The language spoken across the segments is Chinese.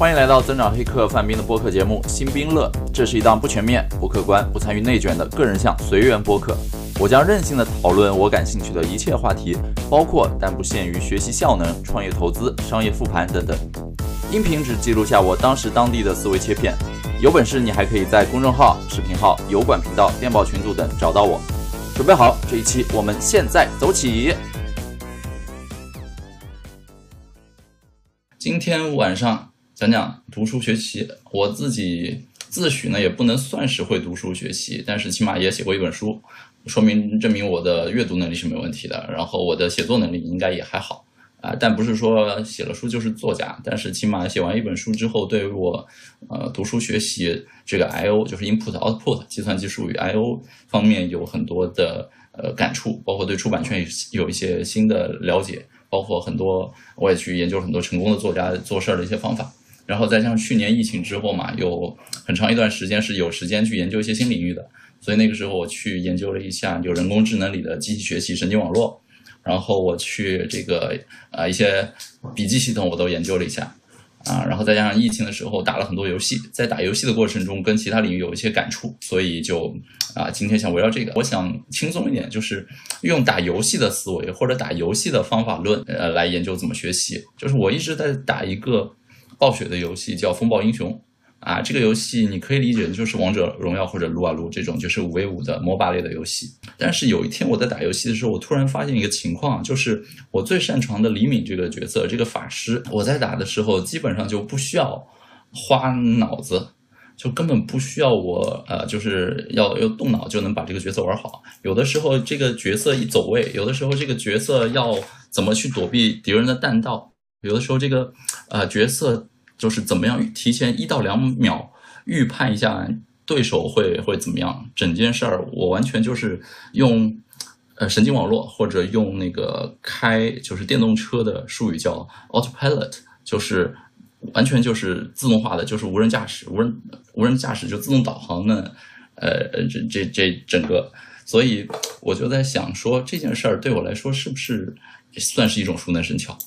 欢迎来到增长黑客范冰的播客节目《新兵乐》，这是一档不全面、不客观、不参与内卷的个人向随缘播客。我将任性的讨论我感兴趣的一切话题，包括但不限于学习效能、创业投资、商业复盘等等。音频只记录下我当时当地的思维切片。有本事你还可以在公众号、视频号、油管频道、电报群组等找到我。准备好，这一期我们现在走起。今天晚上讲讲读书学习。我自己自诩呢也不能算是会读书学习，但是起码也写过一本书，说明证明我的阅读能力是没问题的。然后我的写作能力应该也还好啊，但不是说写了书就是作家。但是起码写完一本书之后，对于我呃读书学习这个 I O 就是 input output 计算机术语 I O 方面有很多的呃感触，包括对出版圈有有一些新的了解。包括很多，我也去研究很多成功的作家做事儿的一些方法，然后再加上去年疫情之后嘛，有很长一段时间是有时间去研究一些新领域的，所以那个时候我去研究了一下就人工智能里的机器学习、神经网络，然后我去这个啊一些笔记系统我都研究了一下。啊，然后再加上疫情的时候打了很多游戏，在打游戏的过程中跟其他领域有一些感触，所以就啊，今天想围绕这个，我想轻松一点，就是用打游戏的思维或者打游戏的方法论，呃，来研究怎么学习。就是我一直在打一个暴雪的游戏，叫《风暴英雄》。啊，这个游戏你可以理解就是王者荣耀或者撸啊撸这种就是五 v 五的 MOBA 类的游戏。但是有一天我在打游戏的时候，我突然发现一个情况，就是我最擅长的李敏这个角色，这个法师，我在打的时候基本上就不需要花脑子，就根本不需要我呃，就是要要动脑就能把这个角色玩好。有的时候这个角色一走位，有的时候这个角色要怎么去躲避敌人的弹道，有的时候这个呃角色。就是怎么样提前一到两秒预判一下对手会会怎么样，整件事儿我完全就是用呃神经网络或者用那个开就是电动车的术语叫 autopilot，就是完全就是自动化的，就是无人驾驶，无人无人驾驶就自动导航的，呃这这这整个，所以我就在想说这件事儿对我来说是不是算是一种熟能生巧，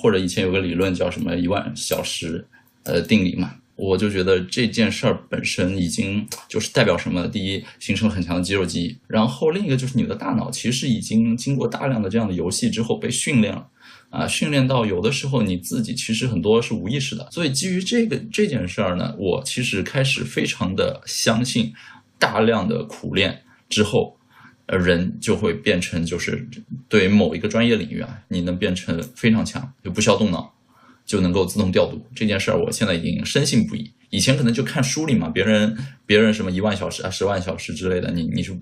或者以前有个理论叫什么一万小时。呃，定理嘛，我就觉得这件事儿本身已经就是代表什么？第一，形成了很强的肌肉记忆，然后另一个就是你的大脑其实已经经过大量的这样的游戏之后被训练了，啊，训练到有的时候你自己其实很多是无意识的。所以基于这个这件事儿呢，我其实开始非常的相信，大量的苦练之后，呃，人就会变成就是对某一个专业领域啊，你能变成非常强，就不需要动脑。就能够自动调度这件事儿，我现在已经深信不疑。以前可能就看书里嘛，别人别人什么一万小时啊、十万小时之类的，你你就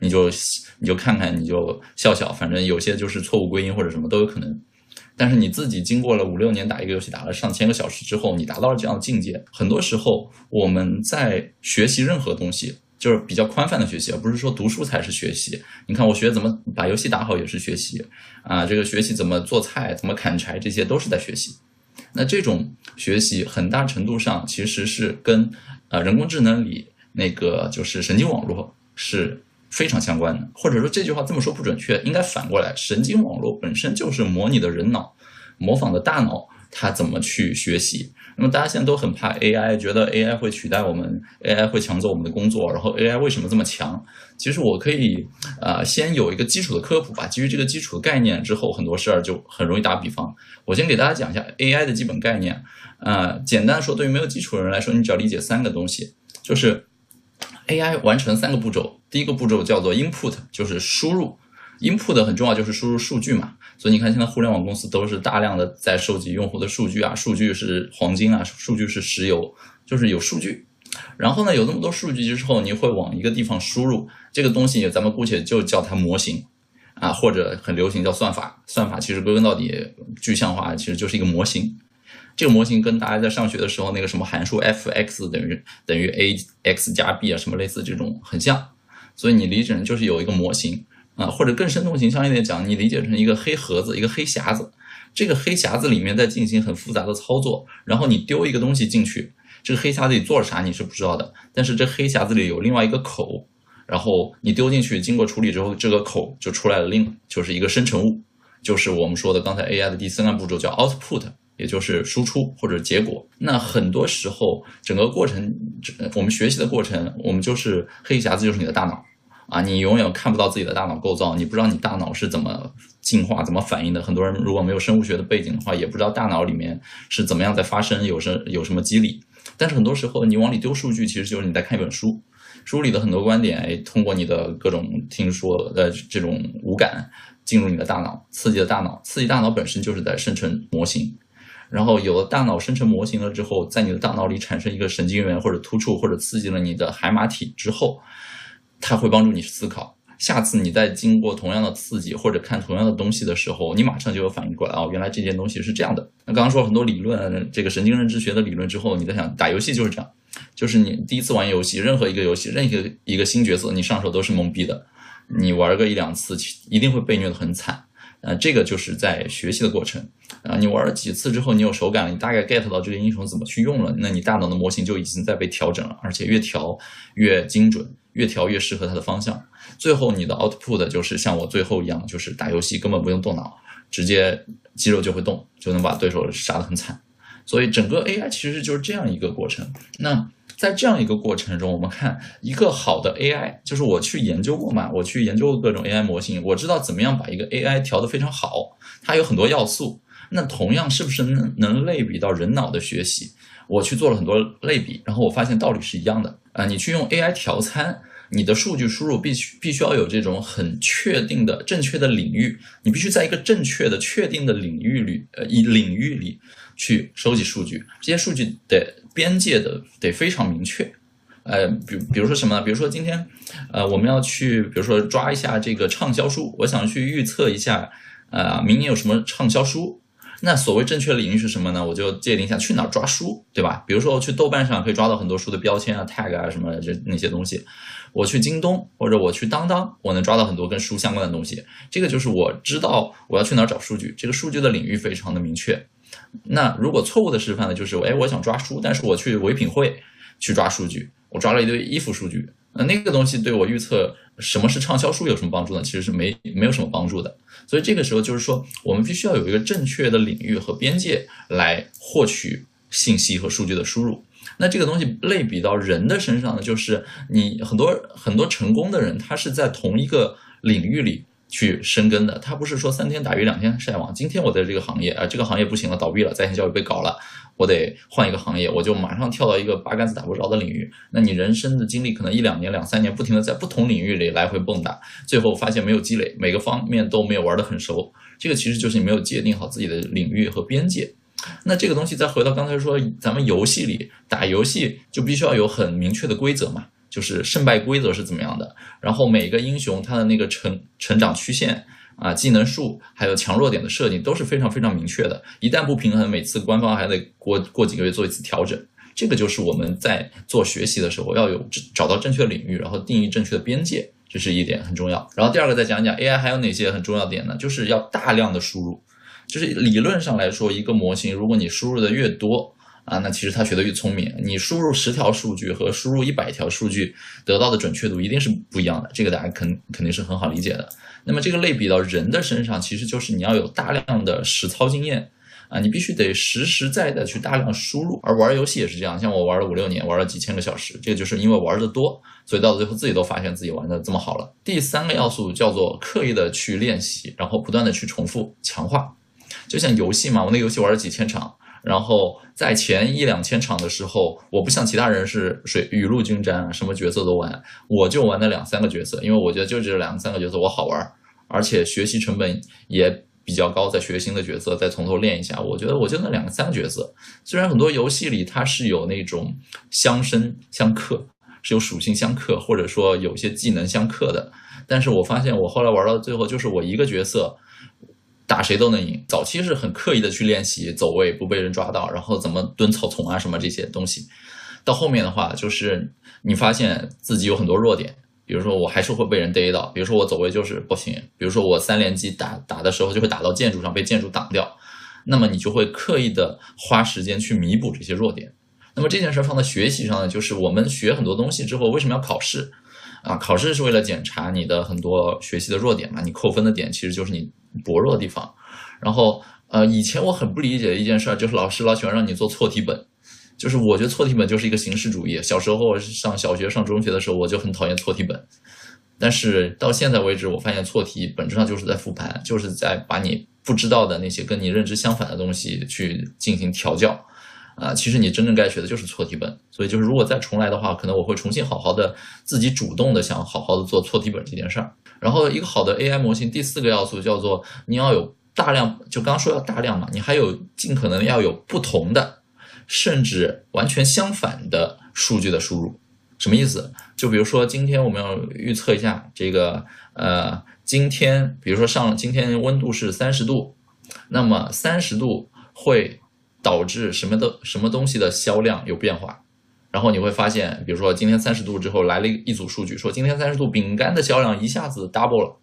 你就你就看看，你就笑笑，反正有些就是错误归因或者什么都有可能。但是你自己经过了五六年打一个游戏，打了上千个小时之后，你达到了这样的境界。很多时候我们在学习任何东西，就是比较宽泛的学习，而不是说读书才是学习。你看我学怎么把游戏打好也是学习啊，这个学习怎么做菜、怎么砍柴，这些都是在学习。那这种学习很大程度上其实是跟呃人工智能里那个就是神经网络是非常相关的，或者说这句话这么说不准确，应该反过来，神经网络本身就是模拟的人脑，模仿的大脑。它怎么去学习？那么大家现在都很怕 AI，觉得 AI 会取代我们，AI 会抢走我们的工作。然后 AI 为什么这么强？其实我可以呃先有一个基础的科普吧。基于这个基础的概念之后，很多事儿就很容易打比方。我先给大家讲一下 AI 的基本概念。呃，简单说，对于没有基础的人来说，你只要理解三个东西，就是 AI 完成三个步骤。第一个步骤叫做 input，就是输入。Input 很重要，就是输入数据嘛。所以你看，现在互联网公司都是大量的在收集用户的数据啊，数据是黄金啊，数据是石油，就是有数据。然后呢，有那么多数据之后，你会往一个地方输入这个东西，咱们姑且就叫它模型啊，或者很流行叫算法。算法其实归根到底，具象化其实就是一个模型。这个模型跟大家在上学的时候那个什么函数 f(x) 等于等于 a(x 加 b) 啊，什么类似这种很像。所以你理解就是有一个模型。啊，或者更生动形象一点讲，你理解成一个黑盒子，一个黑匣子，这个黑匣子里面在进行很复杂的操作，然后你丢一个东西进去，这个黑匣子里做了啥你是不知道的，但是这黑匣子里有另外一个口，然后你丢进去，经过处理之后，这个口就出来了，另就是一个生成物，就是我们说的刚才 AI 的第三个步骤叫 output，也就是输出或者结果。那很多时候，整个过程，我们学习的过程，我们就是黑匣子，就是你的大脑啊，你永远看不到自己的大脑构造，你不知道你大脑是怎么进化、怎么反应的。很多人如果没有生物学的背景的话，也不知道大脑里面是怎么样在发生，有什有什么机理。但是很多时候，你往里丢数据，其实就是你在看一本书，书里的很多观点，哎，通过你的各种听说的这种五感进入你的大脑，刺激了大脑，刺激大脑本身就是在生成模型，然后有了大脑生成模型了之后，在你的大脑里产生一个神经元或者突触或者刺激了你的海马体之后，它会帮助你思考。下次你再经过同样的刺激或者看同样的东西的时候，你马上就有反应过来哦，原来这件东西是这样的。那刚刚说很多理论，这个神经认知学的理论之后，你在想打游戏就是这样，就是你第一次玩游戏，任何一个游戏，任何一个新角色，你上手都是懵逼的，你玩个一两次，一定会被虐的很惨。呃，这个就是在学习的过程啊，你玩了几次之后，你有手感了，你大概 get 到这个英雄怎么去用了，那你大脑的模型就已经在被调整了，而且越调越精准。越调越适合它的方向，最后你的 output 就是像我最后一样，就是打游戏根本不用动脑，直接肌肉就会动，就能把对手杀得很惨。所以整个 AI 其实就是这样一个过程。那在这样一个过程中，我们看一个好的 AI，就是我去研究过嘛，我去研究各种 AI 模型，我知道怎么样把一个 AI 调得非常好，它有很多要素。那同样是不是能能类比到人脑的学习？我去做了很多类比，然后我发现道理是一样的。啊，你去用 AI 调参，你的数据输入必须必须要有这种很确定的正确的领域，你必须在一个正确的确定的领域里，呃，以领域里去收集数据，这些数据的边界的得非常明确。呃，比比如说什么呢？比如说今天，呃，我们要去，比如说抓一下这个畅销书，我想去预测一下，呃，明年有什么畅销书。那所谓正确领域是什么呢？我就界定一下去哪儿抓书，对吧？比如说我去豆瓣上可以抓到很多书的标签啊、tag 啊什么这那些东西。我去京东或者我去当当，我能抓到很多跟书相关的东西。这个就是我知道我要去哪儿找数据，这个数据的领域非常的明确。那如果错误的示范呢，就是哎，我想抓书，但是我去唯品会去抓数据，我抓了一堆衣服数据。那那个东西对我预测什么是畅销书有什么帮助呢？其实是没没有什么帮助的。所以这个时候就是说，我们必须要有一个正确的领域和边界来获取信息和数据的输入。那这个东西类比到人的身上呢，就是你很多很多成功的人，他是在同一个领域里。去深耕的，他不是说三天打鱼两天晒网。今天我在这个行业啊，这个行业不行了，倒闭了，在线教育被搞了，我得换一个行业，我就马上跳到一个八竿子打不着的领域。那你人生的经历可能一两年、两三年，不停的在不同领域里来回蹦跶，最后发现没有积累，每个方面都没有玩得很熟。这个其实就是你没有界定好自己的领域和边界。那这个东西再回到刚才说，咱们游戏里打游戏就必须要有很明确的规则嘛。就是胜败规则是怎么样的，然后每个英雄他的那个成成长曲线啊、技能树，还有强弱点的设定都是非常非常明确的。一旦不平衡，每次官方还得过过几个月做一次调整。这个就是我们在做学习的时候要有找到正确领域，然后定义正确的边界，这是一点很重要。然后第二个再讲讲 AI 还有哪些很重要点呢？就是要大量的输入，就是理论上来说，一个模型如果你输入的越多。啊，那其实他学的越聪明。你输入十条数据和输入一百条数据得到的准确度一定是不一样的，这个大家肯肯定是很好理解的。那么这个类比到人的身上，其实就是你要有大量的实操经验啊，你必须得实实在在去大量输入。而玩游戏也是这样，像我玩了五六年，玩了几千个小时，这个就是因为玩的多，所以到最后自己都发现自己玩的这么好了。第三个要素叫做刻意的去练习，然后不断的去重复强化。就像游戏嘛，我那个游戏玩了几千场。然后在前一两千场的时候，我不像其他人是水雨露均沾，什么角色都玩，我就玩那两三个角色，因为我觉得就这两三个角色我好玩，而且学习成本也比较高，再学新的角色再从头练一下，我觉得我就那两三个角色。虽然很多游戏里它是有那种相生相克，是有属性相克，或者说有些技能相克的，但是我发现我后来玩到最后，就是我一个角色。打谁都能赢。早期是很刻意的去练习走位，不被人抓到，然后怎么蹲草丛啊什么这些东西。到后面的话，就是你发现自己有很多弱点，比如说我还是会被人逮到，比如说我走位就是不行，比如说我三连击打打的时候就会打到建筑上被建筑挡掉，那么你就会刻意的花时间去弥补这些弱点。那么这件事放在学习上呢，就是我们学很多东西之后，为什么要考试？啊，考试是为了检查你的很多学习的弱点嘛，你扣分的点其实就是你薄弱的地方。然后，呃，以前我很不理解的一件事儿，就是老师老喜欢让你做错题本，就是我觉得错题本就是一个形式主义。小时候上小学、上中学的时候，我就很讨厌错题本。但是到现在为止，我发现错题本质上就是在复盘，就是在把你不知道的那些跟你认知相反的东西去进行调教。啊，其实你真正该学的就是错题本。所以就是如果再重来的话，可能我会重新好好的自己主动的想好好的做错题本这件事儿。然后一个好的 AI 模型，第四个要素叫做你要有大量，就刚刚说要大量嘛，你还有尽可能要有不同的，甚至完全相反的数据的输入。什么意思？就比如说今天我们要预测一下这个，呃，今天比如说上今天温度是三十度，那么三十度会导致什么的什么东西的销量有变化？然后你会发现，比如说今天三十度之后来了一组数据，说今天三十度饼干的销量一下子 double 了，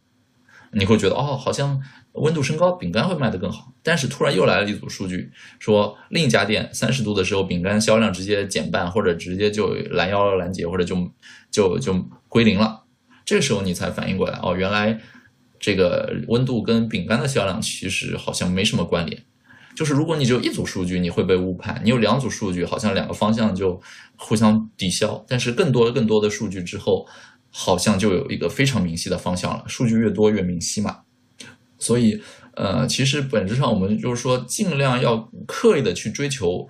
你会觉得哦，好像温度升高，饼干会卖得更好。但是突然又来了一组数据，说另一家店三十度的时候饼干销量直接减半，或者直接就拦腰拦截，或者就就就归零了。这个时候你才反应过来，哦，原来这个温度跟饼干的销量其实好像没什么关联。就是如果你只有一组数据，你会被误判；你有两组数据，好像两个方向就互相抵消。但是更多更多的数据之后，好像就有一个非常明晰的方向了。数据越多越明晰嘛。所以，呃，其实本质上我们就是说，尽量要刻意的去追求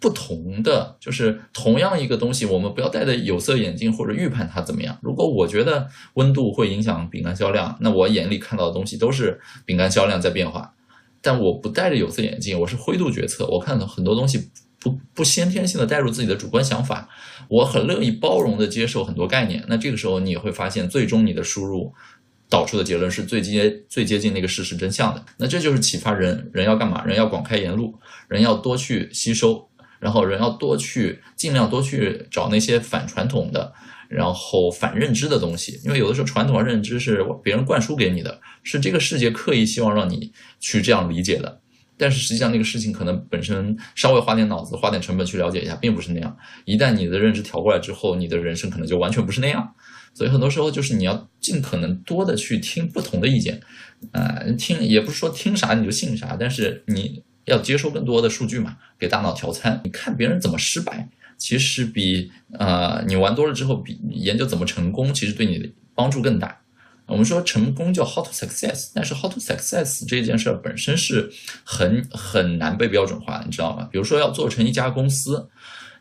不同的，就是同样一个东西，我们不要戴着有色眼镜或者预判它怎么样。如果我觉得温度会影响饼干销量，那我眼里看到的东西都是饼干销量在变化。但我不戴着有色眼镜，我是灰度决策。我看到很多东西不不先天性的带入自己的主观想法，我很乐意包容的接受很多概念。那这个时候你会发现，最终你的输入导出的结论是最接最接近那个事实真相的。那这就是启发人，人要干嘛？人要广开言路，人要多去吸收，然后人要多去尽量多去找那些反传统的。然后反认知的东西，因为有的时候传统认知是别人灌输给你的，是这个世界刻意希望让你去这样理解的。但是实际上那个事情可能本身稍微花点脑子、花点成本去了解一下，并不是那样。一旦你的认知调过来之后，你的人生可能就完全不是那样。所以很多时候就是你要尽可能多的去听不同的意见，呃，听也不是说听啥你就信啥，但是你要接收更多的数据嘛，给大脑调参。你看别人怎么失败。其实比呃你玩多了之后，比研究怎么成功，其实对你的帮助更大。我们说成功叫 how to success，但是 how to success 这件事本身是很很难被标准化的，你知道吗？比如说要做成一家公司，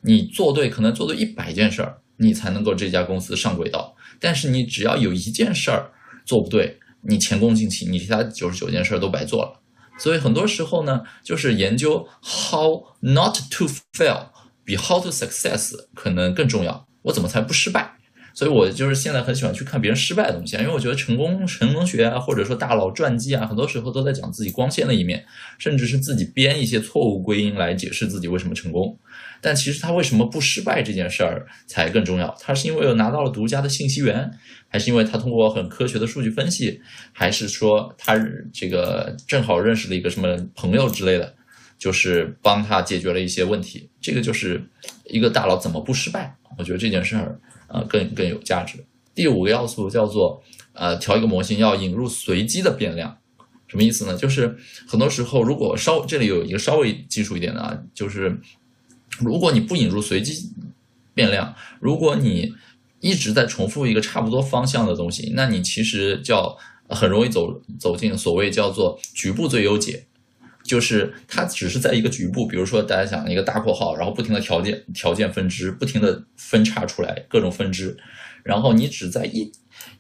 你做对可能做对一百件事儿，你才能够这家公司上轨道。但是你只要有一件事儿做不对，你前功尽弃，你其他九十九件事儿都白做了。所以很多时候呢，就是研究 how not to fail。比 how to success 可能更重要。我怎么才不失败？所以我就是现在很喜欢去看别人失败的东西啊，因为我觉得成功成功学啊，或者说大佬传记啊，很多时候都在讲自己光鲜的一面，甚至是自己编一些错误归因来解释自己为什么成功。但其实他为什么不失败这件事儿才更重要？他是因为有拿到了独家的信息源，还是因为他通过很科学的数据分析，还是说他这个正好认识了一个什么朋友之类的？就是帮他解决了一些问题，这个就是一个大佬怎么不失败？我觉得这件事儿啊更更有价值。第五个要素叫做呃调一个模型要引入随机的变量，什么意思呢？就是很多时候如果稍这里有一个稍微基础一点的啊，就是如果你不引入随机变量，如果你一直在重复一个差不多方向的东西，那你其实叫很容易走走进所谓叫做局部最优解。就是它只是在一个局部，比如说大家想一个大括号，然后不停的条件条件分支，不停的分叉出来各种分支，然后你只在一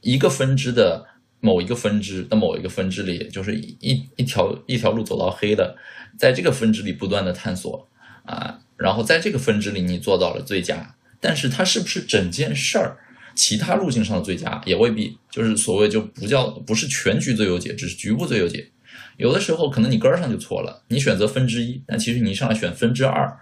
一个分支的某一个分支的某一个分支里，就是一一条一条路走到黑的，在这个分支里不断的探索啊，然后在这个分支里你做到了最佳，但是它是不是整件事儿其他路径上的最佳也未必，就是所谓就不叫不是全局最优解，只是局部最优解。有的时候可能你根儿上就错了，你选择分之一，但其实你上来选分之二，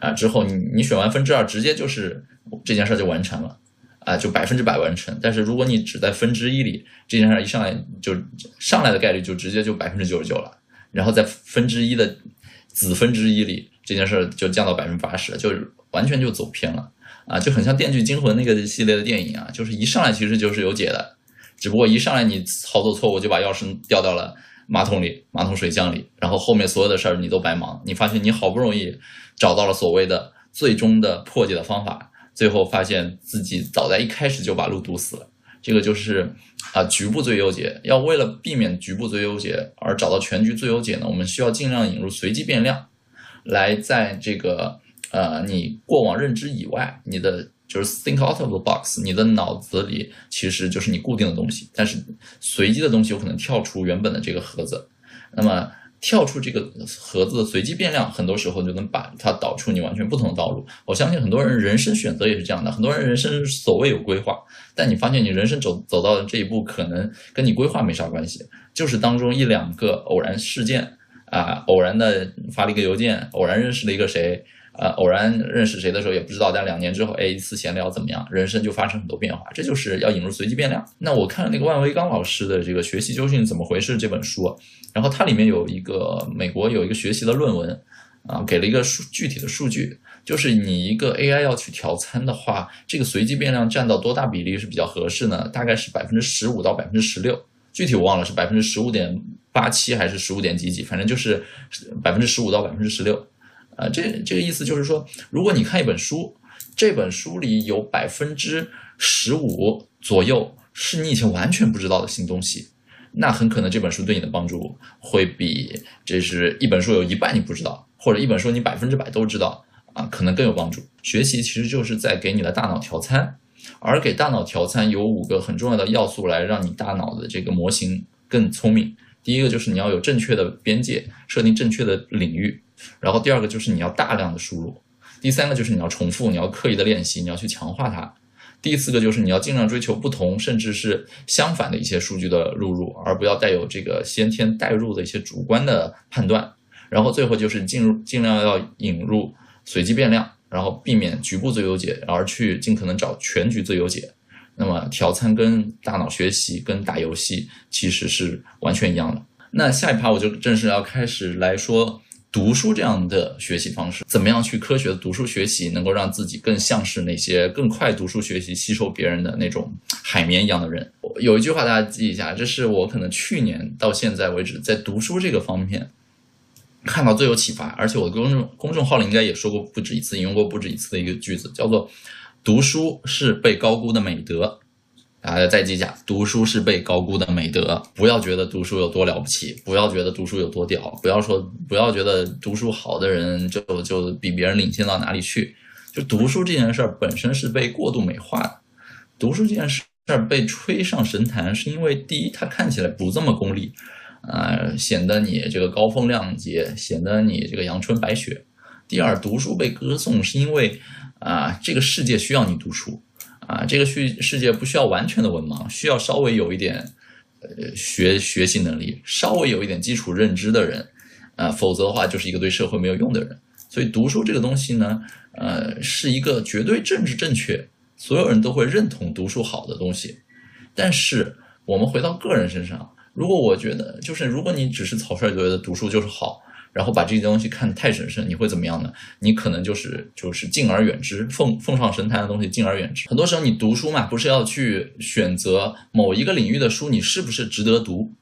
啊之后你你选完分之二，直接就是这件事儿就完成了，啊就百分之百完成。但是如果你只在分之一里，这件事儿一上来就上来的概率就直接就百分之九十九了，然后在分之一的子分之一里，这件事儿就降到百分之八十，就完全就走偏了，啊就很像《电锯惊魂》那个系列的电影啊，就是一上来其实就是有解的，只不过一上来你操作错误就把钥匙掉到了。马桶里、马桶水箱里，然后后面所有的事儿你都白忙。你发现你好不容易找到了所谓的最终的破解的方法，最后发现自己早在一开始就把路堵死了。这个就是啊，局部最优解。要为了避免局部最优解而找到全局最优解呢，我们需要尽量引入随机变量，来在这个呃你过往认知以外，你的就是 think out of the box，你的脑子里其实就是你固定的东西，但是随机的东西有可能跳出原本的这个盒子，那么。跳出这个盒子的随机变量，很多时候就能把它导出你完全不同的道路。我相信很多人人生选择也是这样的，很多人人生所谓有规划，但你发现你人生走走到的这一步，可能跟你规划没啥关系，就是当中一两个偶然事件啊，偶然的发了一个邮件，偶然认识了一个谁。呃，偶然认识谁的时候也不知道，但两年之后，哎，一次闲聊怎么样？人生就发生很多变化，这就是要引入随机变量。那我看那个万维钢老师的这个《学习究竟怎么回事》这本书，然后它里面有一个美国有一个学习的论文，啊，给了一个数具体的数据，就是你一个 AI 要去调参的话，这个随机变量占到多大比例是比较合适呢？大概是百分之十五到百分之十六，具体我忘了是百分之十五点八七还是十五点几几，反正就是百分之十五到百分之十六。啊，这这个意思就是说，如果你看一本书，这本书里有百分之十五左右是你以前完全不知道的新东西，那很可能这本书对你的帮助会比这是一本书有一半你不知道，或者一本书你百分之百都知道啊，可能更有帮助。学习其实就是在给你的大脑调参，而给大脑调参有五个很重要的要素来让你大脑的这个模型更聪明。第一个就是你要有正确的边界，设定正确的领域。然后第二个就是你要大量的输入，第三个就是你要重复，你要刻意的练习，你要去强化它。第四个就是你要尽量追求不同，甚至是相反的一些数据的录入，而不要带有这个先天代入的一些主观的判断。然后最后就是进入尽量要引入随机变量，然后避免局部最优解，而去尽可能找全局最优解。那么调参跟大脑学习跟打游戏其实是完全一样的。那下一趴我就正式要开始来说。读书这样的学习方式，怎么样去科学的读书学习，能够让自己更像是那些更快读书学习、吸收别人的那种海绵一样的人？有一句话大家记一下，这是我可能去年到现在为止在读书这个方面看到最有启发，而且我的公众公众号里应该也说过不止一次，引用过不止一次的一个句子，叫做“读书是被高估的美德”。大家再记下，读书是被高估的美德。不要觉得读书有多了不起，不要觉得读书有多屌，不要说，不要觉得读书好的人就就比别人领先到哪里去。就读书这件事儿本身是被过度美化的，读书这件事儿被吹上神坛，是因为第一，它看起来不这么功利，啊，显得你这个高风亮节，显得你这个阳春白雪。第二，读书被歌颂，是因为啊，这个世界需要你读书。啊，这个世世界不需要完全的文盲，需要稍微有一点，呃，学学习能力，稍微有一点基础认知的人，啊，否则的话就是一个对社会没有用的人。所以读书这个东西呢，呃，是一个绝对政治正确，所有人都会认同读书好的东西。但是我们回到个人身上，如果我觉得就是如果你只是草率觉得读书就是好。然后把这些东西看得太神圣，你会怎么样呢？你可能就是就是敬而远之，奉奉上神坛的东西敬而远之。很多时候你读书嘛，不是要去选择某一个领域的书，你是不是值得读？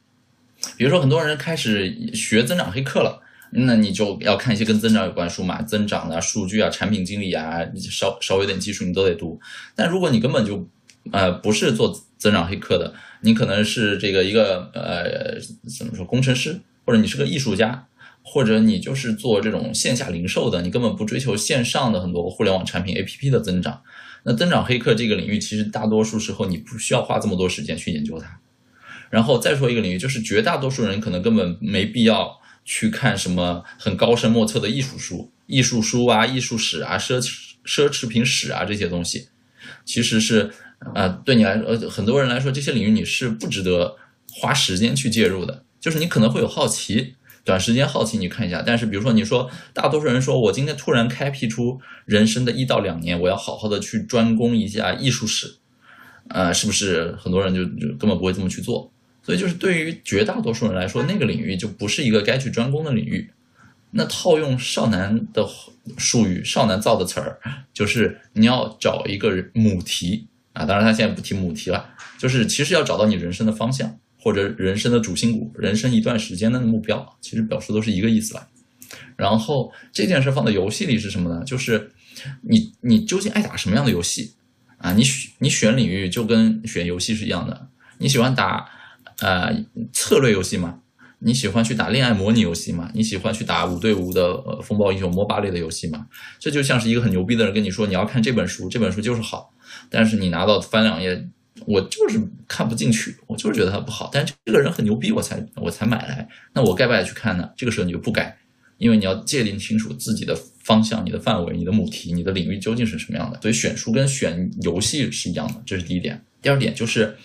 比如说很多人开始学增长黑客了，那你就要看一些跟增长有关书嘛，增长啊、数据啊、产品经理啊，稍稍微有点技术你都得读。但如果你根本就呃不是做增长黑客的，你可能是这个一个呃怎么说工程师，或者你是个艺术家。或者你就是做这种线下零售的，你根本不追求线上的很多互联网产品 APP 的增长。那增长黑客这个领域，其实大多数时候你不需要花这么多时间去研究它。然后再说一个领域，就是绝大多数人可能根本没必要去看什么很高深莫测的艺术书、艺术书啊、艺术史啊、奢侈奢侈品史啊这些东西，其实是呃对你来呃很多人来说，这些领域你是不值得花时间去介入的。就是你可能会有好奇。短时间好奇你看一下，但是比如说你说大多数人说我今天突然开辟出人生的一到两年，我要好好的去专攻一下艺术史，呃，是不是很多人就就根本不会这么去做？所以就是对于绝大多数人来说，那个领域就不是一个该去专攻的领域。那套用少男的术语，少男造的词儿，就是你要找一个母题啊，当然他现在不提母题了，就是其实要找到你人生的方向。或者人生的主心骨、人生一段时间的目标，其实表述都是一个意思了。然后这件事放在游戏里是什么呢？就是你你究竟爱打什么样的游戏啊？你选你选领域就跟选游戏是一样的。你喜欢打呃策略游戏吗？你喜欢去打恋爱模拟游戏吗？你喜欢去打五对五的呃风暴英雄 MOBA 类的游戏吗？这就像是一个很牛逼的人跟你说你要看这本书，这本书就是好，但是你拿到翻两页，我就是看不进去，我就是觉得它不好。但是这个人很牛逼，我才我才买来，那我该不该去看呢？这个时候你就不该，因为你要界定清楚自己的方向、你的范围、你的母题、你的领域究竟是什么样的。所以选书跟选游戏是一样的，这是第一点。第二点就是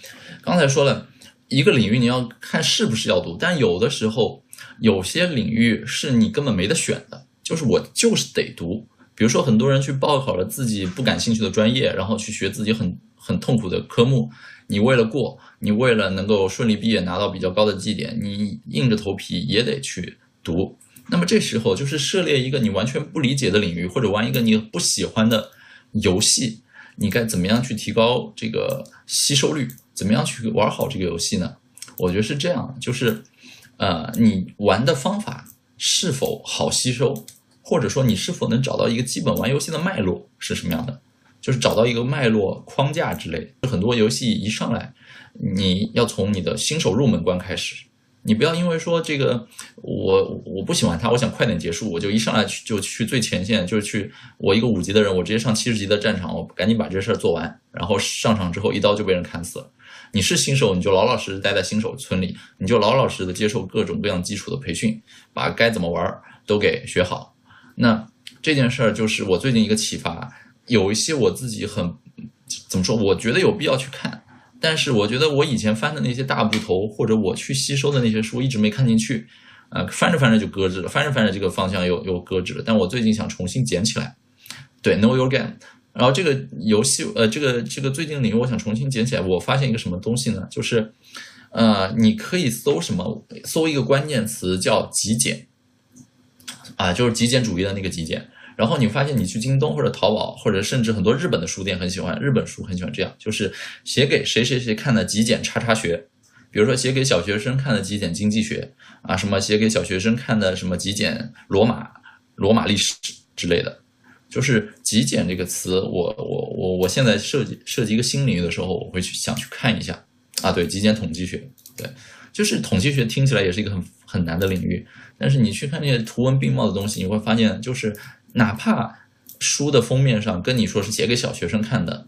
刚才说了。一个领域你要看是不是要读，但有的时候有些领域是你根本没得选的，就是我就是得读。比如说很多人去报考了自己不感兴趣的专业，然后去学自己很很痛苦的科目，你为了过，你为了能够顺利毕业拿到比较高的绩点，你硬着头皮也得去读。那么这时候就是涉猎一个你完全不理解的领域，或者玩一个你不喜欢的游戏，你该怎么样去提高这个吸收率？怎么样去玩好这个游戏呢？我觉得是这样，就是，呃，你玩的方法是否好吸收，或者说你是否能找到一个基本玩游戏的脉络是什么样的，就是找到一个脉络框架之类。很多游戏一上来，你要从你的新手入门关开始。你不要因为说这个我我不喜欢它，我想快点结束，我就一上来去就去最前线，就是去我一个五级的人，我直接上七十级的战场，我赶紧把这事儿做完，然后上场之后一刀就被人砍死了。你是新手，你就老老实实待在新手村里，你就老老实实的接受各种各样基础的培训，把该怎么玩都给学好。那这件事儿就是我最近一个启发，有一些我自己很怎么说，我觉得有必要去看。但是我觉得我以前翻的那些大部头，或者我去吸收的那些书，一直没看进去，啊，翻着翻着就搁置了，翻着翻着这个方向又又搁置了。但我最近想重新捡起来，对，Know Your Game。然后这个游戏，呃，这个这个最近领域，我想重新捡起来。我发现一个什么东西呢？就是，呃，你可以搜什么？搜一个关键词叫极简，啊，就是极简主义的那个极简。然后你发现，你去京东或者淘宝，或者甚至很多日本的书店很喜欢日本书，很喜欢这样，就是写给谁谁谁看的极简叉叉学，比如说写给小学生看的极简经济学啊，什么写给小学生看的什么极简罗马罗马历史之类的，就是极简这个词，我我我我现在设计设计一个新领域的时候，我会去想去看一下。啊，对，极简统计学，对，就是统计学听起来也是一个很很难的领域，但是你去看那些图文并茂的东西，你会发现就是。哪怕书的封面上跟你说是写给小学生看的，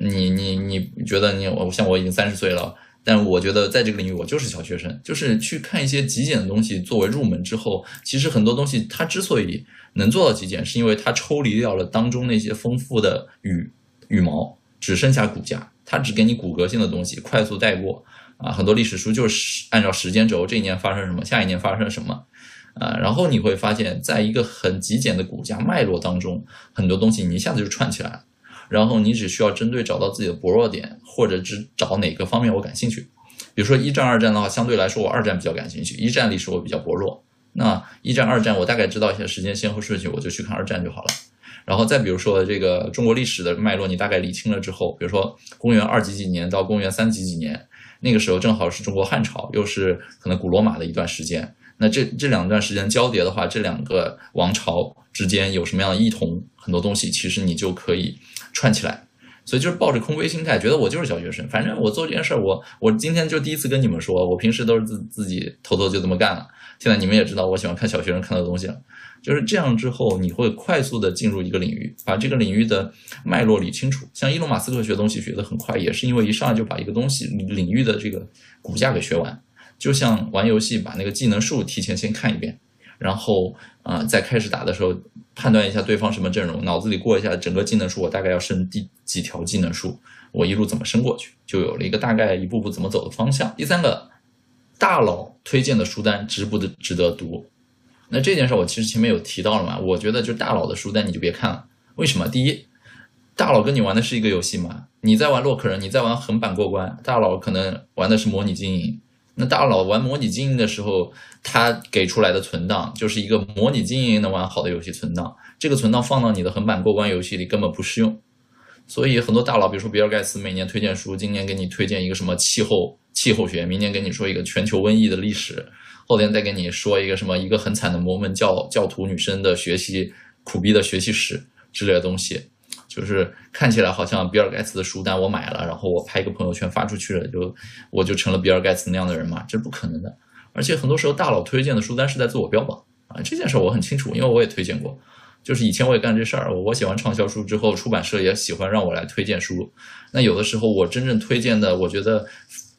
你你你觉得你我像我已经三十岁了，但我觉得在这个领域我就是小学生，就是去看一些极简的东西作为入门之后，其实很多东西它之所以能做到极简，是因为它抽离掉了当中那些丰富的羽羽毛，只剩下骨架，它只给你骨骼性的东西，快速带过啊，很多历史书就是按照时间轴，这一年发生什么，下一年发生什么。啊，然后你会发现，在一个很极简的骨架脉络当中，很多东西你一下子就串起来了。然后你只需要针对找到自己的薄弱点，或者只找哪个方面我感兴趣。比如说一战、二战的话，相对来说我二战比较感兴趣，一战历史我比较薄弱。那一战、二战我大概知道一下时间先后顺序，我就去看二战就好了。然后再比如说这个中国历史的脉络，你大概理清了之后，比如说公元二几几年到公元三几几年，那个时候正好是中国汉朝，又是可能古罗马的一段时间。那这这两段时间交叠的话，这两个王朝之间有什么样的异同？很多东西其实你就可以串起来。所以就是抱着空杯心态，觉得我就是小学生，反正我做这件事儿，我我今天就第一次跟你们说，我平时都是自自己偷偷就这么干了。现在你们也知道，我喜欢看小学生看到的东西了。就是这样之后，你会快速的进入一个领域，把这个领域的脉络理清楚。像伊隆马斯克学东西学得很快，也是因为一上来就把一个东西领域的这个骨架给学完。就像玩游戏，把那个技能树提前先看一遍，然后啊，在开始打的时候判断一下对方什么阵容，脑子里过一下整个技能树，我大概要升第几条技能树，我一路怎么升过去，就有了一个大概一步步怎么走的方向。第三个，大佬推荐的书单值不值得读？那这件事我其实前面有提到了嘛，我觉得就大佬的书单你就别看了，为什么？第一，大佬跟你玩的是一个游戏嘛，你在玩洛克人，你在玩横版过关，大佬可能玩的是模拟经营。那大佬玩模拟经营的时候，他给出来的存档就是一个模拟经营能玩好的游戏存档，这个存档放到你的横版过关游戏里根本不适用。所以很多大佬，比如说比尔盖茨，每年推荐书，今年给你推荐一个什么气候气候学，明年给你说一个全球瘟疫的历史，后天再给你说一个什么一个很惨的摩门教教徒女生的学习苦逼的学习史之类的东西，就是看起来好像比尔盖茨的书单我买了，然后我拍一个朋友圈发出去了，就我就成了比尔盖茨那样的人嘛？这不可能的。而且很多时候大佬推荐的书单是在自我标榜啊，这件事我很清楚，因为我也推荐过。就是以前我也干这事儿，我写完畅销书之后，出版社也喜欢让我来推荐书。那有的时候我真正推荐的，我觉得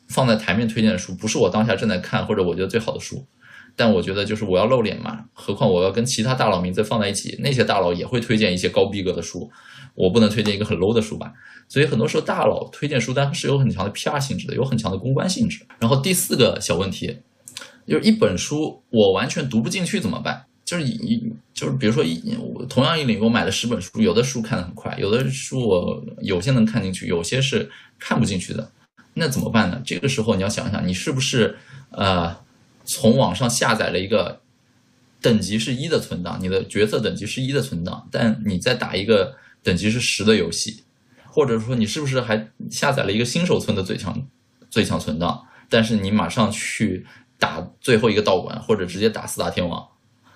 放在台面推荐的书，不是我当下正在看或者我觉得最好的书，但我觉得就是我要露脸嘛。何况我要跟其他大佬名字放在一起，那些大佬也会推荐一些高逼格的书，我不能推荐一个很 low 的书吧？所以很多时候大佬推荐书单是有很强的 PR 性质的，有很强的公关性质。然后第四个小问题，就是一本书我完全读不进去怎么办？就是一就是比如说一同样一领域我买了十本书，有的书看得很快，有的书我有些能看进去，有些是看不进去的，那怎么办呢？这个时候你要想想，你是不是呃从网上下载了一个等级是一的存档，你的角色等级是一的存档，但你再打一个等级是十的游戏，或者说你是不是还下载了一个新手村的最强最强存档，但是你马上去打最后一个道馆，或者直接打四大天王。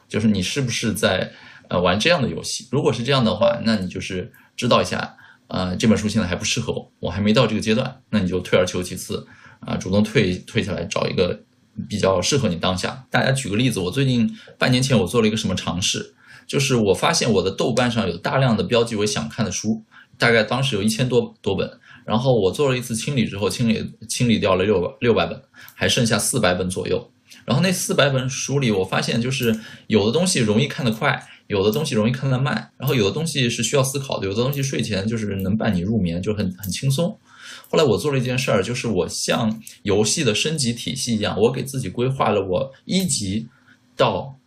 就是你是不是在呃玩这样的游戏？如果是这样的话，那你就是知道一下，呃，这本书现在还不适合我，我还没到这个阶段，那你就退而求其次，啊，主动退退下来，找一个比较适合你当下。大家举个例子，我最近半年前我做了一个什么尝试，就是我发现我的豆瓣上有大量的标记为想看的书，大概当时有一千多多本，然后我做了一次清理之后，清理清理掉了六六百本，还剩下四百本左右。然后那四百本书里，我发现就是有的东西容易看得快，有的东西容易看得慢，然后有的东西是需要思考的，有的东西睡前就是能伴你入眠，就很很轻松。后来我做了一件事儿，就是我像游戏的升级体系一样，我给自己规划了我一级到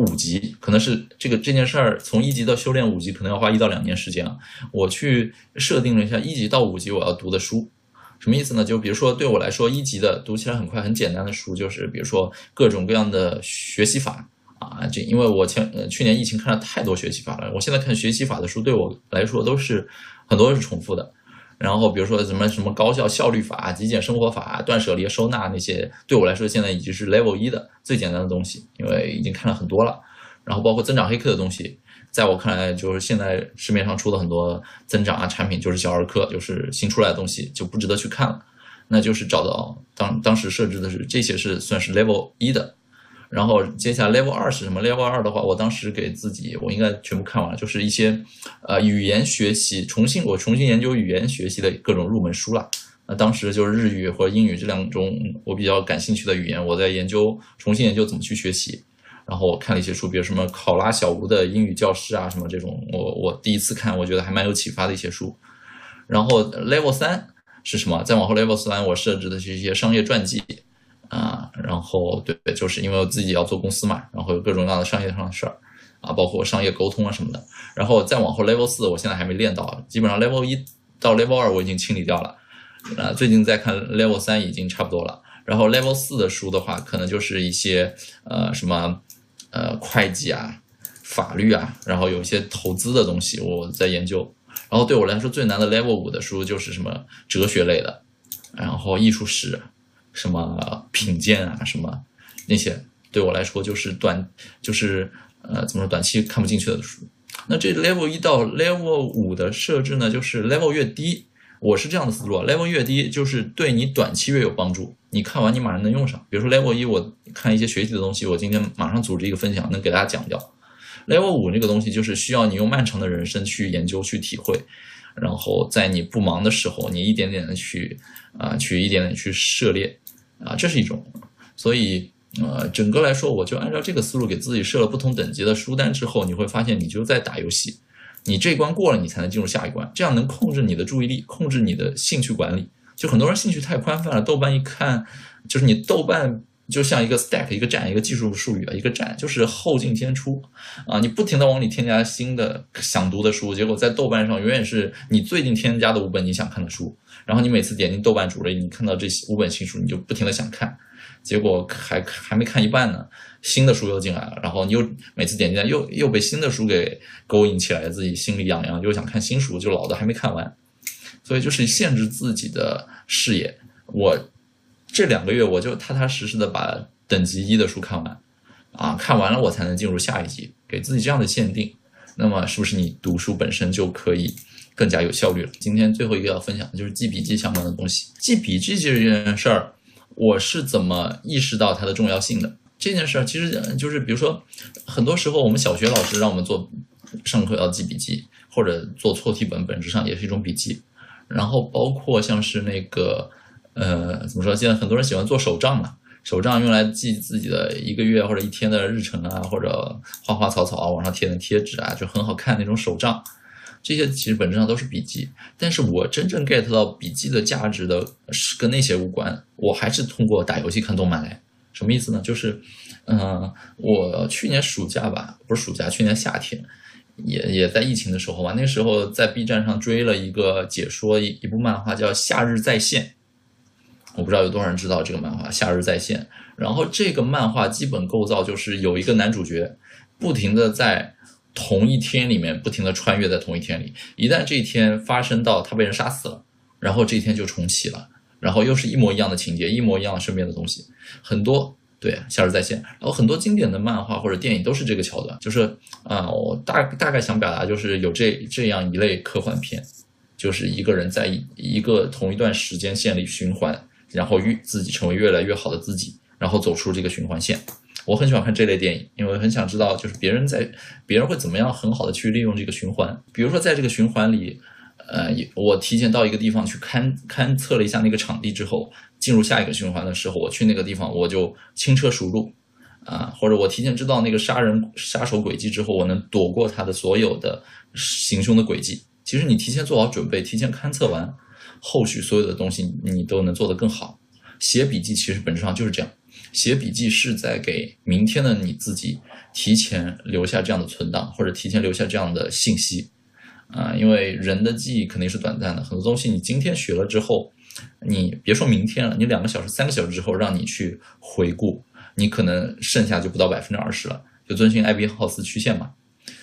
五级，可能是这个这件事儿从一级到修炼五级可能要花一到两年时间啊。我去设定了一下一级到五级我要读的书。什么意思呢？就比如说，对我来说，一级的读起来很快、很简单的书，就是比如说各种各样的学习法啊。这因为我前呃去年疫情看了太多学习法了，我现在看学习法的书对我来说都是很多是重复的。然后比如说什么什么高效效率法、极简生活法、断舍离收纳那些，对我来说现在已经是 level 一的最简单的东西，因为已经看了很多了。然后包括增长黑客的东西。在我看来，就是现在市面上出的很多增长啊产品，就是小儿科，就是新出来的东西，就不值得去看了。那就是找到当当时设置的是这些是算是 level 一的，然后接下来 level 二是什么？level 二的话，我当时给自己我应该全部看完了，就是一些呃语言学习，重新我重新研究语言学习的各种入门书了。那当时就是日语或英语这两种我比较感兴趣的语言，我在研究重新研究怎么去学习。然后我看了一些书，比如什么考拉小吴的英语教师啊，什么这种，我我第一次看，我觉得还蛮有启发的一些书。然后 level 三是什么？再往后 level 三，我设置的是一些商业传记啊。然后对，就是因为我自己要做公司嘛，然后有各种各样的商业上的事儿啊，包括商业沟通啊什么的。然后再往后 level 四，我现在还没练到，基本上 level 一到 level 二我已经清理掉了。啊，最近在看 level 三已经差不多了。然后 level 四的书的话，可能就是一些呃什么。呃，会计啊，法律啊，然后有一些投资的东西我在研究。然后对我来说最难的 Level 五的书就是什么哲学类的，然后艺术史，什么品鉴啊，什么那些对我来说就是短，就是呃怎么说短期看不进去的书。那这 Level 一到 Level 五的设置呢，就是 Level 越低。我是这样的思路，level 越低，就是对你短期越有帮助。你看完你马上能用上。比如说 level 一，我看一些学习的东西，我今天马上组织一个分享，能给大家讲掉。level 五这个东西就是需要你用漫长的人生去研究、去体会，然后在你不忙的时候，你一点点的去啊，去一点点去涉猎啊，这是一种。所以呃，整个来说，我就按照这个思路给自己设了不同等级的书单之后，你会发现你就在打游戏。你这一关过了，你才能进入下一关，这样能控制你的注意力，控制你的兴趣管理。就很多人兴趣太宽泛了，豆瓣一看，就是你豆瓣就像一个 stack，一个站，一个技术术语啊，一个站就是后进先出啊，你不停的往里添加新的想读的书，结果在豆瓣上永远是你最近添加的五本你想看的书，然后你每次点进豆瓣主页，你看到这五本新书，你就不停的想看，结果还还没看一半呢。新的书又进来了，然后你又每次点进来又又被新的书给勾引起来，自己心里痒痒，又想看新书，就老的还没看完，所以就是限制自己的视野。我这两个月我就踏踏实实的把等级一的书看完，啊，看完了我才能进入下一级，给自己这样的限定，那么是不是你读书本身就可以更加有效率了？今天最后一个要分享的就是记笔记相关的东西。记笔记这件事儿，我是怎么意识到它的重要性的？这件事儿其实就是比如说，很多时候我们小学老师让我们做上课要记笔记，或者做错题本，本质上也是一种笔记。然后包括像是那个。呃，怎么说？现在很多人喜欢做手账嘛，手账用来记自己的一个月或者一天的日程啊，或者花花草草啊，往上贴的贴纸啊，就很好看那种手账。这些其实本质上都是笔记。但是我真正 get 到笔记的价值的是跟那些无关，我还是通过打游戏、看动漫来。什么意思呢？就是，嗯，我去年暑假吧，不是暑假，去年夏天，也也在疫情的时候吧，那时候在 B 站上追了一个解说一一部漫画，叫《夏日再现》。我不知道有多少人知道这个漫画《夏日再现》，然后这个漫画基本构造就是有一个男主角，不停的在同一天里面不停的穿越在同一天里，一旦这一天发生到他被人杀死了，然后这一天就重启了，然后又是一模一样的情节，一模一样的身边的东西，很多对《夏日再现》，然后很多经典的漫画或者电影都是这个桥段，就是啊，我大大概想表达就是有这这样一类科幻片，就是一个人在一一个同一段时间线里循环。然后越自己成为越来越好的自己，然后走出这个循环线。我很喜欢看这类电影，因为很想知道就是别人在别人会怎么样很好的去利用这个循环。比如说在这个循环里，呃，我提前到一个地方去勘勘测了一下那个场地之后，进入下一个循环的时候，我去那个地方我就轻车熟路，啊，或者我提前知道那个杀人杀手轨迹之后，我能躲过他的所有的行凶的轨迹。其实你提前做好准备，提前勘测完。后续所有的东西你都能做得更好。写笔记其实本质上就是这样，写笔记是在给明天的你自己提前留下这样的存档，或者提前留下这样的信息啊。因为人的记忆肯定是短暂的，很多东西你今天学了之后，你别说明天了，你两个小时、三个小时之后让你去回顾，你可能剩下就不到百分之二十了。就遵循艾宾浩斯曲线嘛。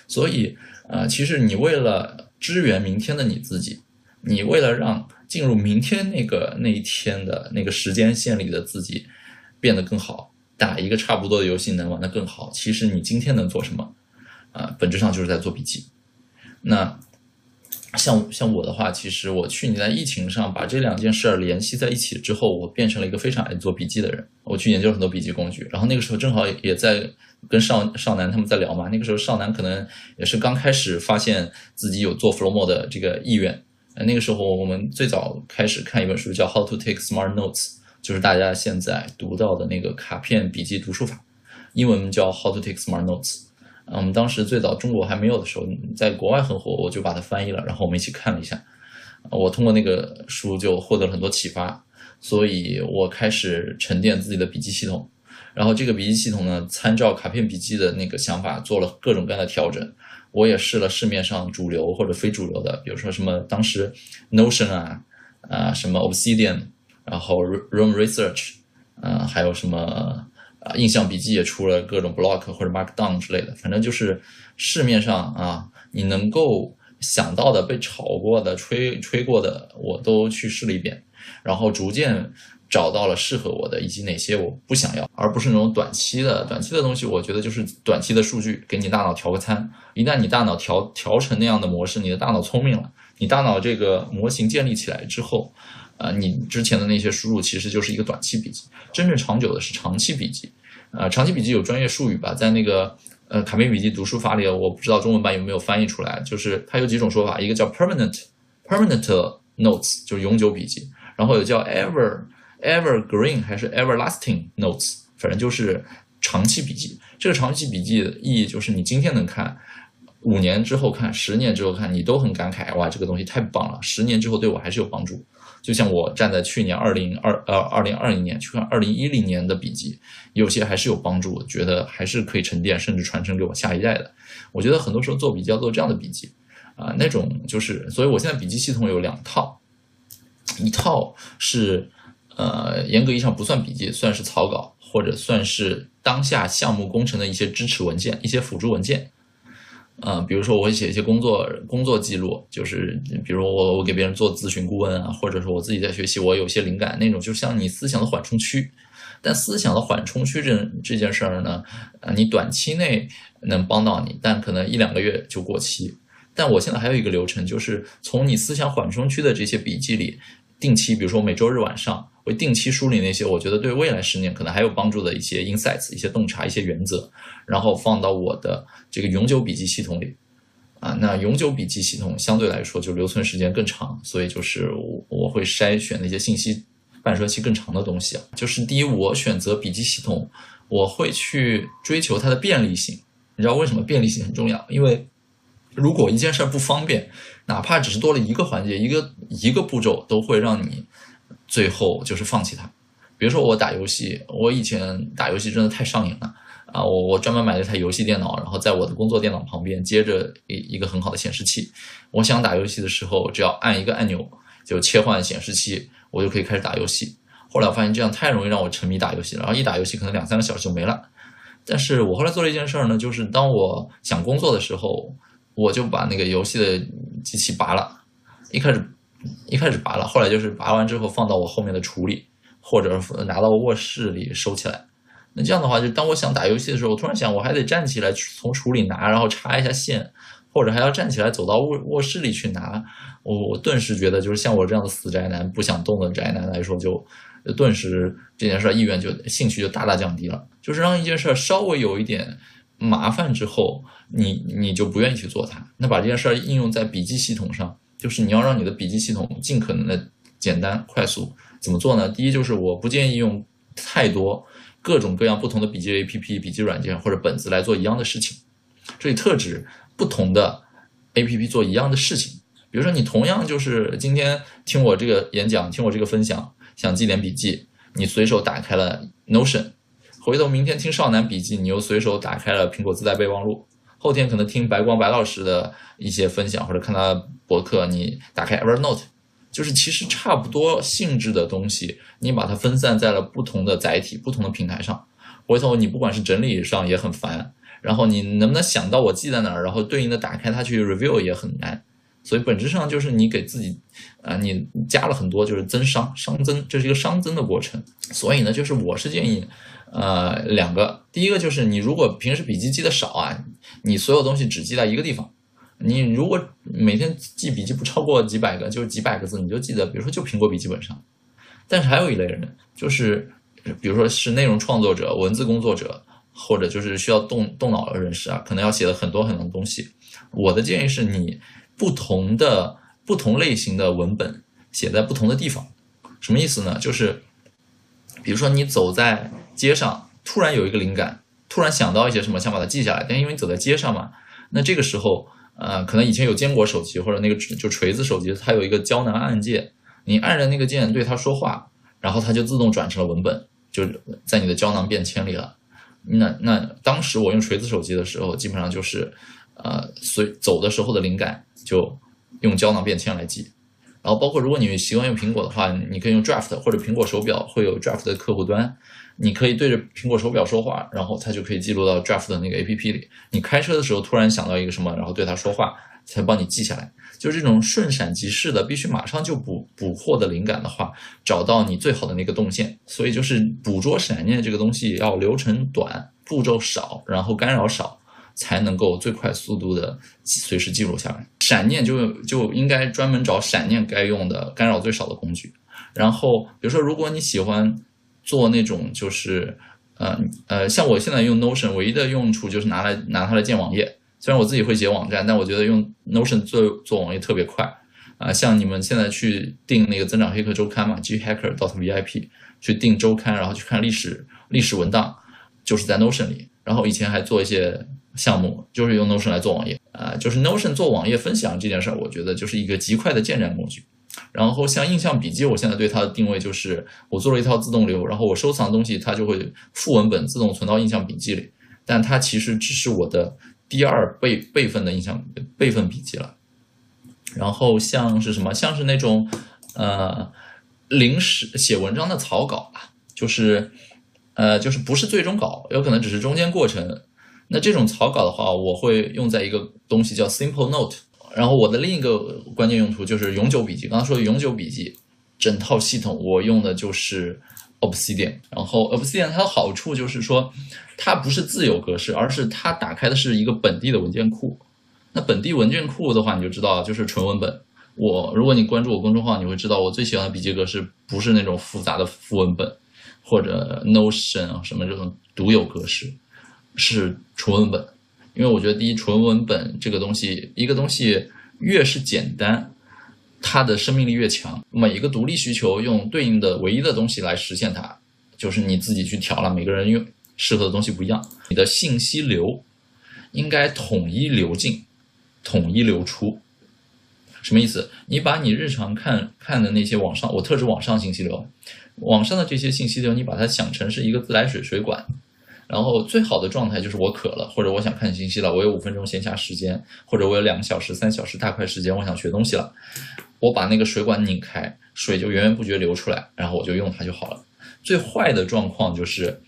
所以啊，其实你为了支援明天的你自己，你为了让进入明天那个那一天的那个时间线里的自己变得更好，打一个差不多的游戏能玩得更好。其实你今天能做什么啊？本质上就是在做笔记。那像像我的话，其实我去年在疫情上把这两件事儿联系在一起之后，我变成了一个非常爱做笔记的人。我去研究很多笔记工具，然后那个时候正好也在跟少少南他们在聊嘛。那个时候少南可能也是刚开始发现自己有做 Flomo 的这个意愿。那个时候，我们最早开始看一本书，叫《How to Take Smart Notes》，就是大家现在读到的那个卡片笔记读书法，英文叫《How to Take Smart Notes》。啊，我们当时最早中国还没有的时候，在国外很火，我就把它翻译了，然后我们一起看了一下。我通过那个书就获得了很多启发，所以我开始沉淀自己的笔记系统。然后这个笔记系统呢，参照卡片笔记的那个想法，做了各种各样的调整。我也试了市面上主流或者非主流的，比如说什么当时 Notion 啊，啊什么 Obsidian，然后 Room Research，啊还有什么啊印象笔记也出了各种 Block 或者 Markdown 之类的，反正就是市面上啊你能够想到的被炒过的、吹吹过的，我都去试了一遍，然后逐渐。找到了适合我的，以及哪些我不想要，而不是那种短期的。短期的东西，我觉得就是短期的数据，给你大脑调个餐。一旦你大脑调调成那样的模式，你的大脑聪明了，你大脑这个模型建立起来之后，啊，你之前的那些输入其实就是一个短期笔记。真正长久的是长期笔记。啊，长期笔记有专业术语吧，在那个呃卡片笔记读书法里，我不知道中文版有没有翻译出来。就是它有几种说法，一个叫 permanent permanent notes，就是永久笔记，然后有叫 ever。Evergreen 还是 Everlasting Notes，反正就是长期笔记。这个长期笔记的意义就是你今天能看，五年之后看，十年之后看，你都很感慨，哇，这个东西太棒了！十年之后对我还是有帮助。就像我站在去年二零二呃二零二零年去看二零一零年的笔记，有些还是有帮助，觉得还是可以沉淀，甚至传承给我下一代的。我觉得很多时候做笔记要做这样的笔记啊，那种就是，所以我现在笔记系统有两套，一套是。呃，严格意义上不算笔记，算是草稿或者算是当下项目工程的一些支持文件、一些辅助文件。嗯，比如说我会写一些工作工作记录，就是比如我我给别人做咨询顾问啊，或者说我自己在学习，我有些灵感那种，就像你思想的缓冲区。但思想的缓冲区这这件事儿呢，啊，你短期内能帮到你，但可能一两个月就过期。但我现在还有一个流程，就是从你思想缓冲区的这些笔记里，定期，比如说每周日晚上，会定期梳理那些我觉得对未来十年可能还有帮助的一些 insights、一些洞察、一些原则，然后放到我的这个永久笔记系统里。啊，那永久笔记系统相对来说就留存时间更长，所以就是我我会筛选那些信息半衰期更长的东西啊。就是第一，我选择笔记系统，我会去追求它的便利性。你知道为什么便利性很重要？因为如果一件事儿不方便，哪怕只是多了一个环节、一个一个步骤，都会让你最后就是放弃它。比如说我打游戏，我以前打游戏真的太上瘾了啊！我我专门买了一台游戏电脑，然后在我的工作电脑旁边接着一一个很好的显示器。我想打游戏的时候，只要按一个按钮就切换显示器，我就可以开始打游戏。后来我发现这样太容易让我沉迷打游戏了，然后一打游戏可能两三个小时就没了。但是我后来做了一件事儿呢，就是当我想工作的时候。我就把那个游戏的机器拔了，一开始一开始拔了，后来就是拔完之后放到我后面的橱里，或者拿到卧室里收起来。那这样的话，就当我想打游戏的时候，我突然想我还得站起来从橱里拿，然后插一下线，或者还要站起来走到卧卧室里去拿。我我顿时觉得，就是像我这样的死宅男、不想动的宅男来说，就顿时这件事意愿就兴趣就大大降低了。就是让一件事稍微有一点。麻烦之后，你你就不愿意去做它。那把这件事儿应用在笔记系统上，就是你要让你的笔记系统尽可能的简单快速。怎么做呢？第一就是我不建议用太多各种各样不同的笔记 APP、笔记软件或者本子来做一样的事情。这里特指不同的 APP 做一样的事情。比如说你同样就是今天听我这个演讲，听我这个分享，想记点笔记，你随手打开了 Notion。回头明天听少男笔记，你又随手打开了苹果自带备忘录。后天可能听白光白老师的一些分享，或者看他博客，你打开 Evernote，就是其实差不多性质的东西，你把它分散在了不同的载体、不同的平台上。回头你不管是整理上也很烦，然后你能不能想到我记在哪儿，然后对应的打开它去 review 也很难。所以本质上就是你给自己，啊，你加了很多就是增伤、熵增，这是一个熵增的过程。所以呢，就是我是建议。呃，两个，第一个就是你如果平时笔记记的少啊，你所有东西只记在一个地方。你如果每天记笔记不超过几百个，就是几百个字，你就记得，比如说就苹果笔记本上。但是还有一类人，就是比如说是内容创作者、文字工作者，或者就是需要动动脑的人士啊，可能要写的很多很多东西。我的建议是你不同的不同类型的文本写在不同的地方。什么意思呢？就是比如说你走在街上突然有一个灵感，突然想到一些什么，想把它记下来。但因为你走在街上嘛，那这个时候，呃，可能以前有坚果手机或者那个就锤子手机，它有一个胶囊按键，你按着那个键对它说话，然后它就自动转成了文本，就在你的胶囊便签里了。那那当时我用锤子手机的时候，基本上就是，呃，随走的时候的灵感就用胶囊便签来记。然后包括如果你习惯用苹果的话，你可以用 Draft 或者苹果手表会有 Draft 的客户端。你可以对着苹果手表说话，然后它就可以记录到 Draft 的那个 A P P 里。你开车的时候突然想到一个什么，然后对它说话，才帮你记下来。就是这种瞬闪即逝的，必须马上就捕捕获的灵感的话，找到你最好的那个动线。所以就是捕捉闪念这个东西要流程短、步骤少，然后干扰少，才能够最快速度的随时记录下来。闪念就就应该专门找闪念该用的、干扰最少的工具。然后比如说，如果你喜欢。做那种就是，呃呃，像我现在用 Notion，唯一的用处就是拿来拿它来建网页。虽然我自己会写网站，但我觉得用 Notion 做做网页特别快。啊，像你们现在去订那个增长黑客周刊嘛，G Hacker dot VIP 去订周刊，然后去看历史历史文档，就是在 Notion 里。然后以前还做一些项目，就是用 Notion 来做网页。啊，就是 Notion 做网页分享这件事儿，我觉得就是一个极快的建站工具。然后像印象笔记，我现在对它的定位就是，我做了一套自动流，然后我收藏的东西，它就会副文本自动存到印象笔记里，但它其实只是我的第二备备份的印象备份笔记了。然后像是什么，像是那种呃临时写文章的草稿吧，就是呃就是不是最终稿，有可能只是中间过程，那这种草稿的话，我会用在一个东西叫 Simple Note。然后我的另一个关键用途就是永久笔记。刚刚说的永久笔记，整套系统我用的就是 Obsidian。然后 Obsidian 它的好处就是说，它不是自由格式，而是它打开的是一个本地的文件库。那本地文件库的话，你就知道就是纯文本。我如果你关注我公众号，你会知道我最喜欢的笔记格式不是那种复杂的符文本或者 Notion 啊什么这种独有格式，是纯文本。因为我觉得，第一，纯文本这个东西，一个东西越是简单，它的生命力越强。每一个独立需求用对应的唯一的东西来实现它，就是你自己去调了。每个人用适合的东西不一样。你的信息流应该统一流进，统一流出。什么意思？你把你日常看看的那些网上，我特指网上信息流，网上的这些信息流，你把它想成是一个自来水水管。然后最好的状态就是我渴了，或者我想看信息了，我有五分钟闲暇时间，或者我有两个小时、三小时大块时间，我想学东西了，我把那个水管拧开，水就源源不绝流出来，然后我就用它就好了。最坏的状况就是，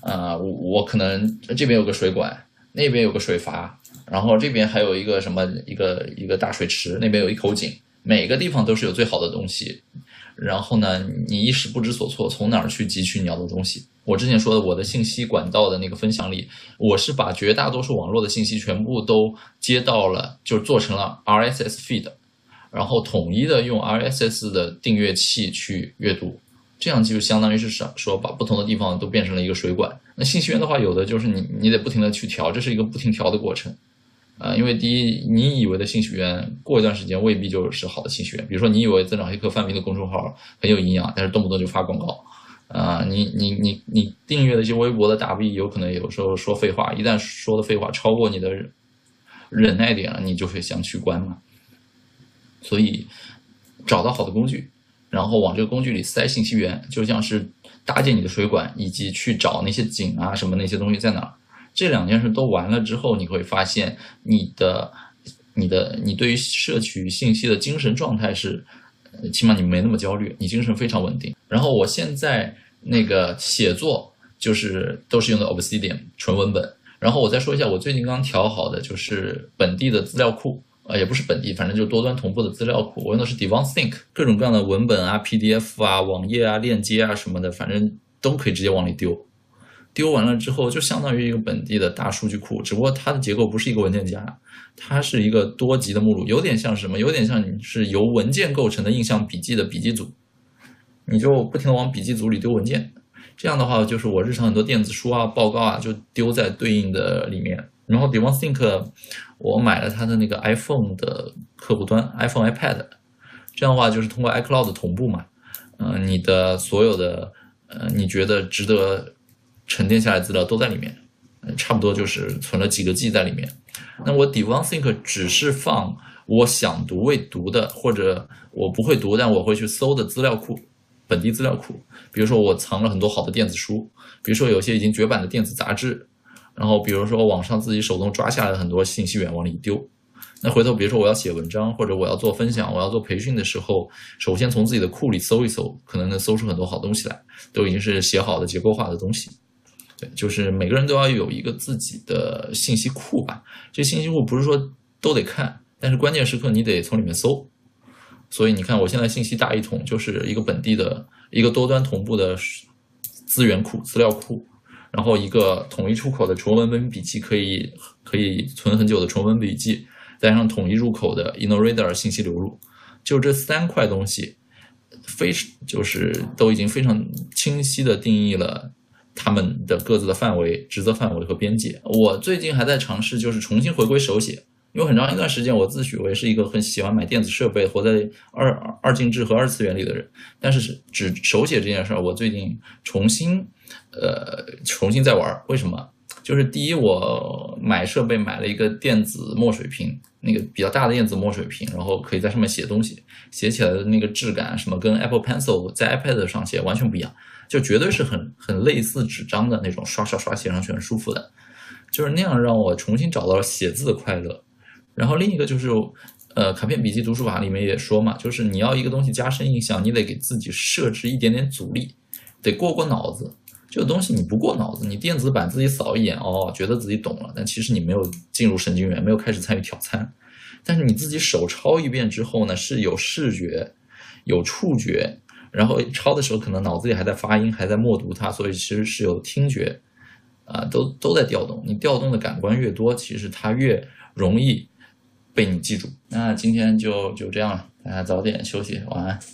呃，我我可能这边有个水管，那边有个水阀，然后这边还有一个什么一个一个大水池，那边有一口井，每个地方都是有最好的东西，然后呢，你一时不知所措，从哪儿去汲取你要的东西？我之前说的我的信息管道的那个分享里，我是把绝大多数网络的信息全部都接到了，就做成了 RSS feed，然后统一的用 RSS 的订阅器去阅读，这样就相当于是说说把不同的地方都变成了一个水管。那信息源的话，有的就是你你得不停的去调，这是一个不停调的过程，啊，因为第一，你以为的信息源过一段时间未必就是好的信息源，比如说你以为增长黑客范围的公众号很有营养，但是动不动就发广告。啊，你你你你订阅的一些微博的大 V，有可能有时候说废话，一旦说的废话超过你的忍耐点了，你就会想取关嘛。所以找到好的工具，然后往这个工具里塞信息源，就像是搭建你的水管，以及去找那些井啊什么那些东西在哪儿。这两件事都完了之后，你会发现你的你的你对于摄取信息的精神状态是。起码你没那么焦虑，你精神非常稳定。然后我现在那个写作就是都是用的 Obsidian 纯文本。然后我再说一下，我最近刚调好的就是本地的资料库，呃，也不是本地，反正就是多端同步的资料库。我用的是 DevonSync，各种各样的文本啊、PDF 啊、网页啊、链接啊什么的，反正都可以直接往里丢。丢完了之后，就相当于一个本地的大数据库，只不过它的结构不是一个文件夹，它是一个多级的目录，有点像什么？有点像你是由文件构成的印象笔记的笔记组，你就不停的往笔记组里丢文件，这样的话，就是我日常很多电子书啊、报告啊，就丢在对应的里面。然后 DevonSync，我买了它的那个 iPhone 的客户端，iPhone、iPad，这样的话就是通过 iCloud 同步嘛，嗯，你的所有的，呃，你觉得值得。沉淀下来资料都在里面，差不多就是存了几个 G 在里面。那我 DevonSync 只是放我想读未读的，或者我不会读但我会去搜的资料库，本地资料库。比如说我藏了很多好的电子书，比如说有些已经绝版的电子杂志，然后比如说网上自己手动抓下来的很多信息源往里丢。那回头比如说我要写文章或者我要做分享，我要做培训的时候，首先从自己的库里搜一搜，可能能搜出很多好东西来，都已经是写好的结构化的东西。对，就是每个人都要有一个自己的信息库吧。这信息库不是说都得看，但是关键时刻你得从里面搜。所以你看，我现在信息大一统就是一个本地的一个多端同步的资源库、资料库，然后一个统一出口的纯文本笔记，可以可以存很久的纯文本笔记，加上统一入口的 InnoReader 信息流入，就这三块东西，非就是都已经非常清晰的定义了。他们的各自的范围、职责范围和边界。我最近还在尝试，就是重新回归手写。因为很长一段时间，我自诩为是一个很喜欢买电子设备、活在二二进制和二次元里的人。但是，只手写这件事儿，我最近重新，呃，重新在玩。为什么？就是第一，我买设备买了一个电子墨水屏，那个比较大的电子墨水屏，然后可以在上面写东西，写起来的那个质感，什么跟 Apple Pencil 在 iPad 上写完全不一样。就绝对是很很类似纸张的那种，刷刷刷写上去很舒服的，就是那样让我重新找到了写字的快乐。然后另一个就是，呃，卡片笔记读书法里面也说嘛，就是你要一个东西加深印象，你得给自己设置一点点阻力，得过过脑子。这个东西你不过脑子，你电子版自己扫一眼，哦，觉得自己懂了，但其实你没有进入神经元，没有开始参与挑参。但是你自己手抄一遍之后呢，是有视觉、有触觉，然后抄的时候可能脑子里还在发音，还在默读它，所以其实是有听觉，啊，都都在调动。你调动的感官越多，其实它越容易被你记住。那今天就就这样了，大家早点休息，晚安。